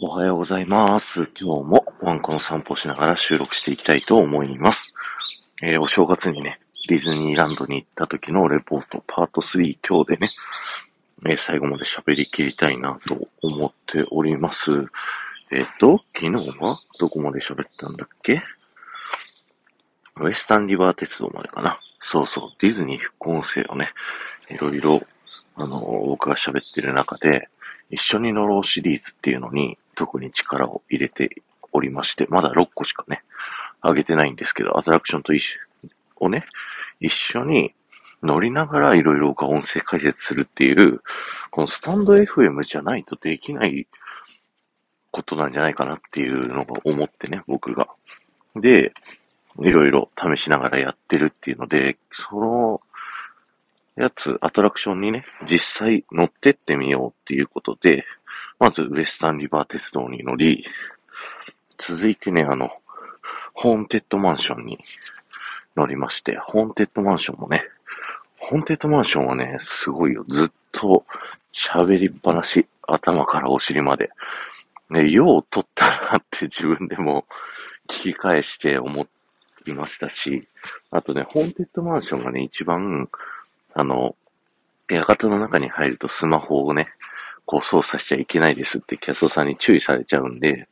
おはようございます。今日もワンコの散歩しながら収録していきたいと思います。えーお正月にね、ディズニーランドに行った時のレポートパート3今日でね、えー最後まで喋り切りたいなと思っております。えっ、と、昨日はどこまで喋ったんだっけ？ウエスタンリバー鉄道までかな。そうそう、ディズニー復興生をね、いろいろ、あの、僕が喋ってる中で、一緒に乗ろうシリーズっていうのに特に力を入れておりまして、まだ6個しかね、上げてないんですけど、アトラクションと一緒をね、一緒に乗りながらいろいろ音声解説するっていう、このスタンド FM じゃないとできないことなんじゃないかなっていうのが思ってね、僕が。で、いろいろ試しながらやってるっていうので、そのやつ、アトラクションにね、実際乗ってってみようっていうことで、まずウエスタンリバー鉄道に乗り、続いてね、あの、ホーンテッドマンションに乗りまして、ホーンテッドマンションもね、ホーンテッドマンションはね、すごいよ。ずっと喋りっぱなし、頭からお尻まで。ね、よう撮ったなって 自分でも聞き返して思いましたし、あとね、ホーンテッドマンションがね、一番、あの、館の中に入るとスマホをね、こう操作しちゃいけないですってキャストさんに注意されちゃうんで、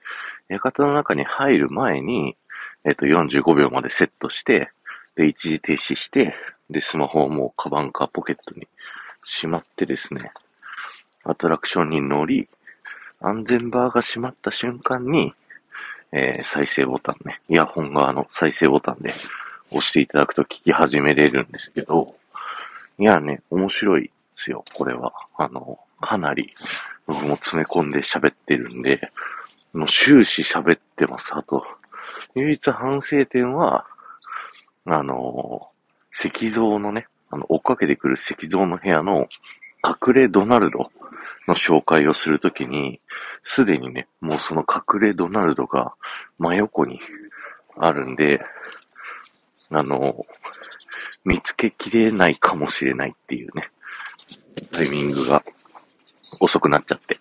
館の中に入る前に、えっ、と、45秒までセットして、で、一時停止して、で、スマホをもうカバンかポケットにしまってですね、アトラクションに乗り、安全バーが閉まった瞬間に、えー再生ボタンね、イヤホン側の再生ボタンで押していただくと聞き始めれるんですけど、いやね、面白いですよ、これは。あの、かなり、僕も詰め込んで喋ってるんで、もう終始喋ってます。あと、唯一反省点は、あの、石像のね、あの、追っかけてくる石像の部屋の隠れドナルドの紹介をするときに、すでにね、もうその隠れドナルドが真横にあるんで、あの、見つけきれないかもしれないっていうね、タイミングが遅くなっちゃって。っ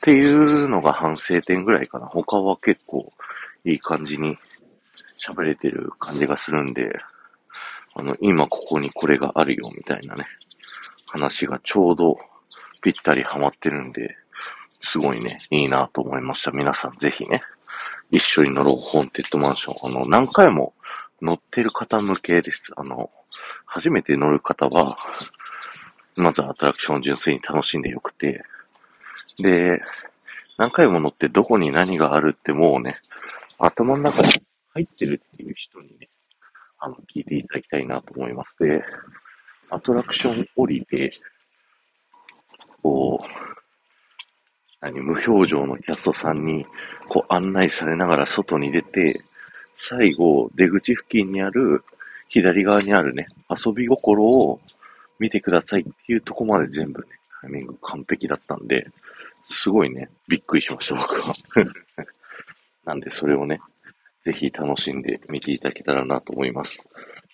ていうのが反省点ぐらいかな。他は結構いい感じに喋れてる感じがするんで、あの、今ここにこれがあるよみたいなね、話がちょうどぴったりハマってるんで、すごいね、いいなと思いました。皆さんぜひね、一緒に乗ろう、ホーンテッドマンション。あの、何回も乗ってる方向けです。あの、初めて乗る方は、まずアトラクションを純粋に楽しんでよくて、で、何回も乗ってどこに何があるってもうね、頭の中に入ってるっていう人にね、あの、聞いていただきたいなと思います。で、アトラクション降りて、こう、何、無表情のキャストさんに、こう案内されながら外に出て、最後、出口付近にある、左側にあるね、遊び心を見てくださいっていうとこまで全部ね、タイミング完璧だったんで、すごいね、びっくりしました、僕は。なんで、それをね、ぜひ楽しんで見ていただけたらなと思います。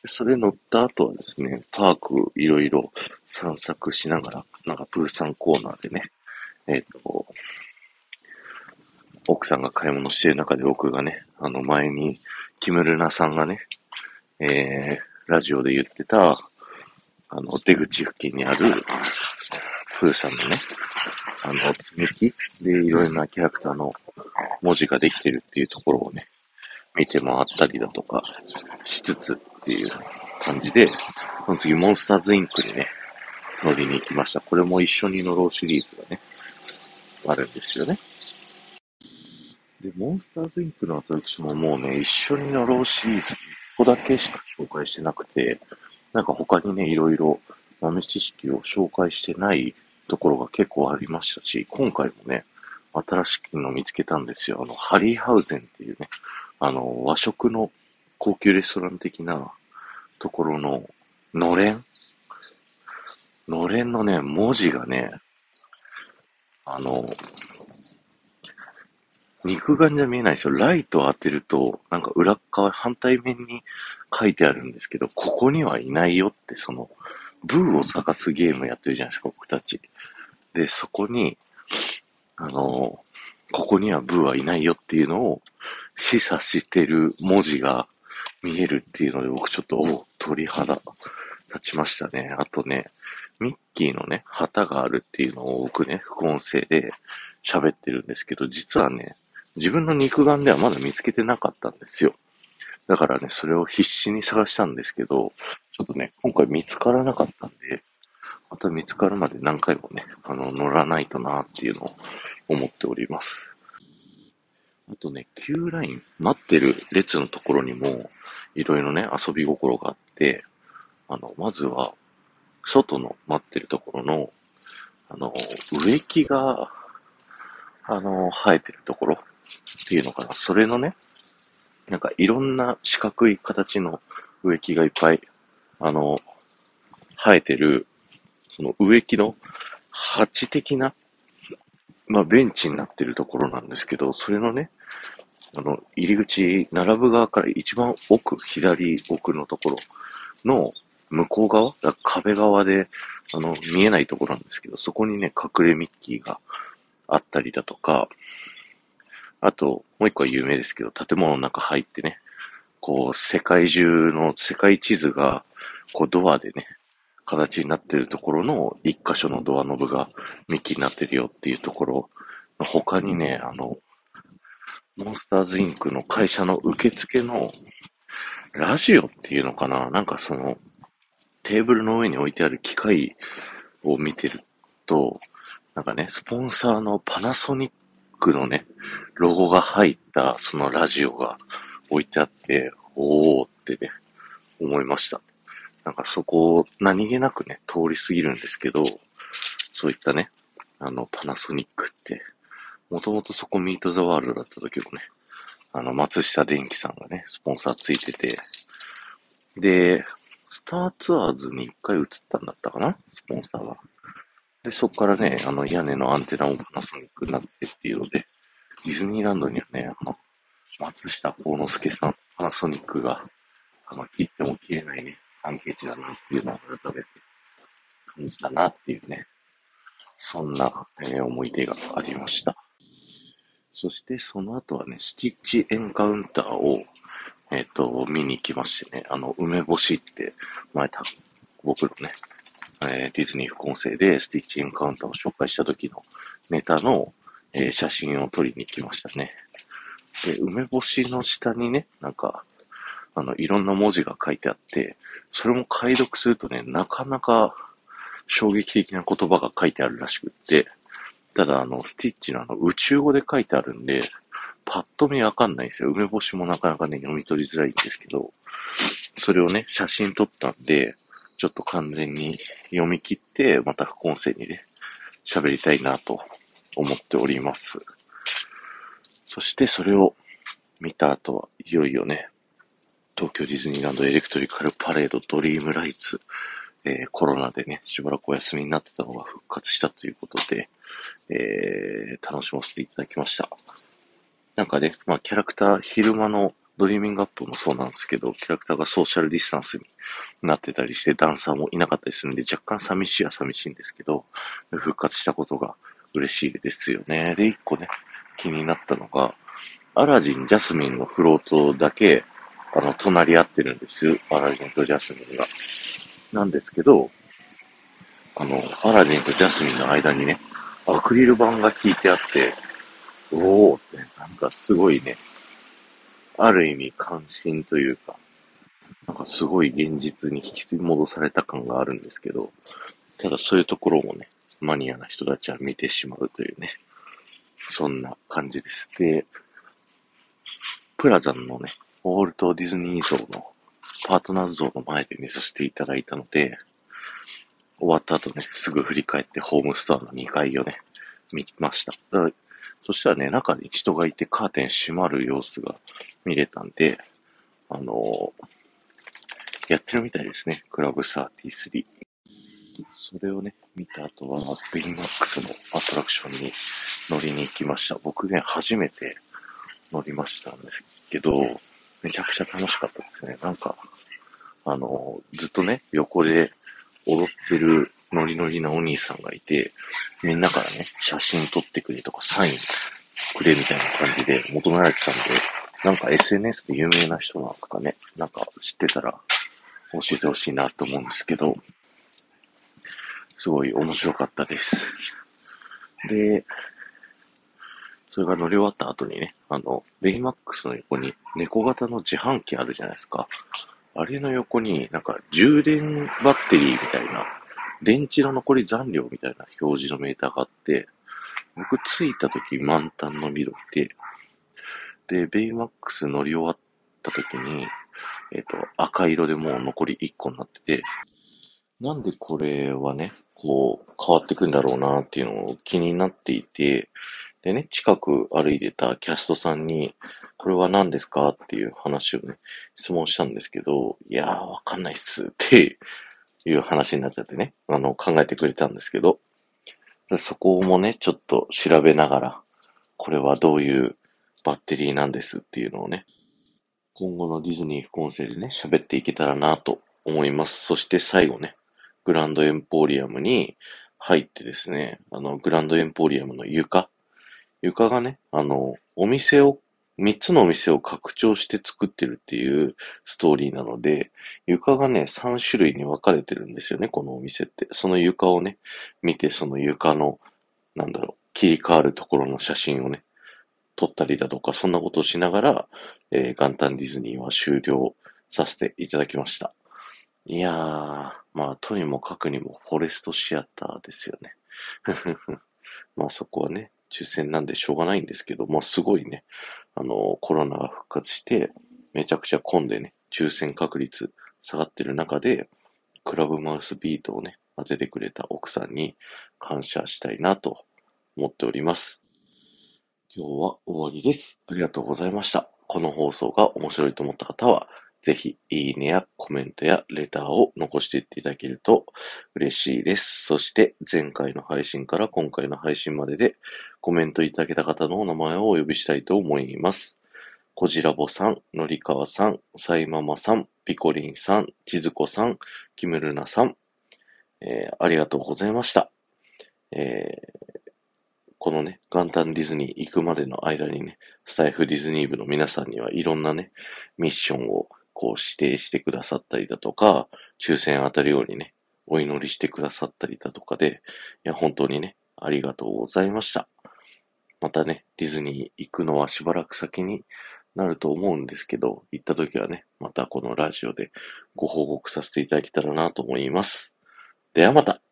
それ乗った後はですね、パークいろいろ散策しながら、なんかプーさんコーナーでね、えっ、と、奥さんが買い物してる中で僕がね、あの前に、キムルナさんがね、えー、ラジオで言ってた、あの、出口付近にある、プーさんのね、あの、積み木でいろいろなキャラクターの文字ができてるっていうところをね、見て回ったりだとかしつつっていう感じで、その次モンスターズインクにね、乗りに行きました。これも一緒に乗ろうシリーズがね、あるんですよね。で、モンスターズインクのアトラクションももうね、一緒に乗ろうシリーズ、ここだけしか紹介してなくて、なんか他にね、いろいろ豆知識を紹介してないところが結構ありましたし、今回もね、新しいの見つけたんですよ。あの、ハリーハウゼンっていうね、あの、和食の高級レストラン的なところの、のれん？のれんのね、文字がね、あの、肉眼じゃ見えないですよ。ライトを当てると、なんか裏側、反対面に書いてあるんですけど、ここにはいないよって、その、ブーを探すゲームやってるじゃないですか、僕たち。で、そこに、あの、ここにはブーはいないよっていうのを示唆してる文字が見えるっていうので、僕ちょっと、お鳥肌立ちましたね。あとね、ミッキーのね、旗があるっていうのを僕ね、副音声で喋ってるんですけど、実はね、自分の肉眼ではまだ見つけてなかったんですよ。だからね、それを必死に探したんですけど、ちょっとね、今回見つからなかったんで、また見つかるまで何回もね、あの、乗らないとなっていうのを思っております。あとね、Q ライン、待ってる列のところにも、いろいろね、遊び心があって、あの、まずは、外の待ってるところの、あの、植木が、あの、生えてるところていうのかな。それのね、なんかいろんな四角い形の植木がいっぱい、あの、生えてる、その植木の鉢的な、まあベンチになってるところなんですけど、それのね、あの、入り口、並ぶ側から一番奥、左奥のところの向こう側、壁側で、あの、見えないところなんですけど、そこにね、隠れミッキーがあったりだとか、あと、もう一個は有名ですけど、建物の中入ってね、こう、世界中の世界地図が、こう、ドアでね、形になってるところの一箇所のドアノブがミッキーになってるよっていうところ他にね、あの、モンスターズインクの会社の受付のラジオっていうのかななんかその、テーブルの上に置いてある機械を見てると、なんかね、スポンサーのパナソニックのね、ロゴが入ったそのラジオが置いてあって、おーってね、思いました。なんかそこを何気なくね、通り過ぎるんですけど、そういったね、あの、パナソニックって、もともとそこミートザワールドだった時もね、あの、松下電器さんがね、スポンサーついてて、で、スターツアーズに一回移ったんだったかなスポンサーが。で、そこからね、あの、屋根のアンテナもパナソニックになってっていうので、ディズニーランドにはね、あの、松下幸之助さん、パナソニックが、あの、切っても切れないね、関係値だなっていうのを改めて感じたなっていうね、そんな、えー、思い出がありました。そしてその後はね、スティッチエンカウンターを、えっ、ー、と、見に行きましてね、あの、梅干しって、前た、僕のね、えー、ディズニー副音声でスティッチエンカウンターを紹介した時のネタの、えー、写真を撮りに行きましたね。で、梅干しの下にね、なんか、あの、いろんな文字が書いてあって、それも解読するとね、なかなか衝撃的な言葉が書いてあるらしくって、ただあの、スティッチのあの、宇宙語で書いてあるんで、パッと見わかんないんですよ。梅干しもなかなかね、読み取りづらいんですけど、それをね、写真撮ったんで、ちょっと完全に読み切って、また副音声にね、喋りたいなと思っております。そしてそれを見た後はいよいよね、東京ディズニーランドエレクトリカルパレードドリームライツ、えー、コロナでね、しばらくお休みになってたのが復活したということで、えー、楽しませていただきました。なんかね、まあキャラクター、昼間のドリーミングアップもそうなんですけど、キャラクターがソーシャルディスタンスになってたりして、ダンサーもいなかったりするんで、若干寂しいは寂しいんですけど、復活したことが嬉しいですよね。で、一個ね、気になったのが、アラジン、ジャスミンのフロートだけ、あの、隣り合ってるんですよ。アラジンとジャスミンが。なんですけど、あの、アラジンとジャスミンの間にね、アクリル板が効いてあって、おーって、なんかすごいね、ある意味関心というか、なんかすごい現実に引き戻された感があるんですけど、ただそういうところもね、マニアな人たちは見てしまうというね、そんな感じです。で、プラザンのね、ウォルト・ディズニー像の、パートナーズ像の前で見させていただいたので、終わった後ね、すぐ振り返ってホームストアの2階をね、見ました。そしたらね、中に人がいてカーテン閉まる様子が見れたんで、あのー、やってるみたいですね。クラブ33。それをね、見た後は、ベイマックスのアトラクションに乗りに行きました。僕ね、初めて乗りましたんですけど、めちゃくちゃ楽しかったですね。なんか、あのー、ずっとね、横で踊ってるノリノリなお兄さんがいて、みんなからね、写真撮ってくれとか、サインくれみたいな感じで求められてたんで、なんか SNS で有名な人なんですかね。なんか知ってたら教えてほしいなと思うんですけど、すごい面白かったです。で、それが乗り終わった後にね、あの、ベイマックスの横に猫型の自販機あるじゃないですか。あれの横になんか充電バッテリーみたいな、電池の残り残量みたいな表示のメーターがあって、僕着いた時満タンの緑で、で、ベイマックス乗り終わった時に、えっ、ー、と、赤色でもう残り1個になってて、なんでこれはね、こう、変わってくんだろうなっていうのを気になっていて、でね、近く歩いてたキャストさんに、これは何ですかっていう話をね、質問したんですけど、いやー、わかんないっすっていう話になっちゃってね、あの、考えてくれたんですけど、そこもね、ちょっと調べながら、これはどういうバッテリーなんですっていうのをね、今後のディズニー副音声でね、喋っていけたらなと思います。そして最後ね、グランドエンポリアムに入ってですね、あの、グランドエンポリアムの床、床がね、あの、お店を、三つのお店を拡張して作ってるっていうストーリーなので、床がね、三種類に分かれてるんですよね、このお店って。その床をね、見て、その床の、なんだろう、切り替わるところの写真をね、撮ったりだとか、そんなことをしながら、えー、元旦ディズニーは終了させていただきました。いやー、まあ、とにもかくにもフォレストシアターですよね。まあそこはね、抽選なんでしょうがないんですけど、まあすごいね、あの、コロナが復活して、めちゃくちゃ混んでね、抽選確率下がってる中で、クラブマウスビートをね、当ててくれた奥さんに感謝したいなと思っております。今日は終わりです。ありがとうございました。この放送が面白いと思った方は、ぜひ、いいねやコメントやレターを残していっていただけると嬉しいです。そして、前回の配信から今回の配信まででコメントいただけた方のお名前をお呼びしたいと思います。こじらぼさん、のりかわさん、さいままさん、ピコリンさん、ちずこさん、きむるなさん、えー、ありがとうございました。えー、このね、元旦ディズニー行くまでの間にね、スタイフディズニー部の皆さんにはいろんなね、ミッションをこう指定してくださったりだとか、抽選当たるようにね、お祈りしてくださったりだとかで、いや、本当にね、ありがとうございました。またね、ディズニー行くのはしばらく先になると思うんですけど、行った時はね、またこのラジオでご報告させていただけたらなと思います。ではまた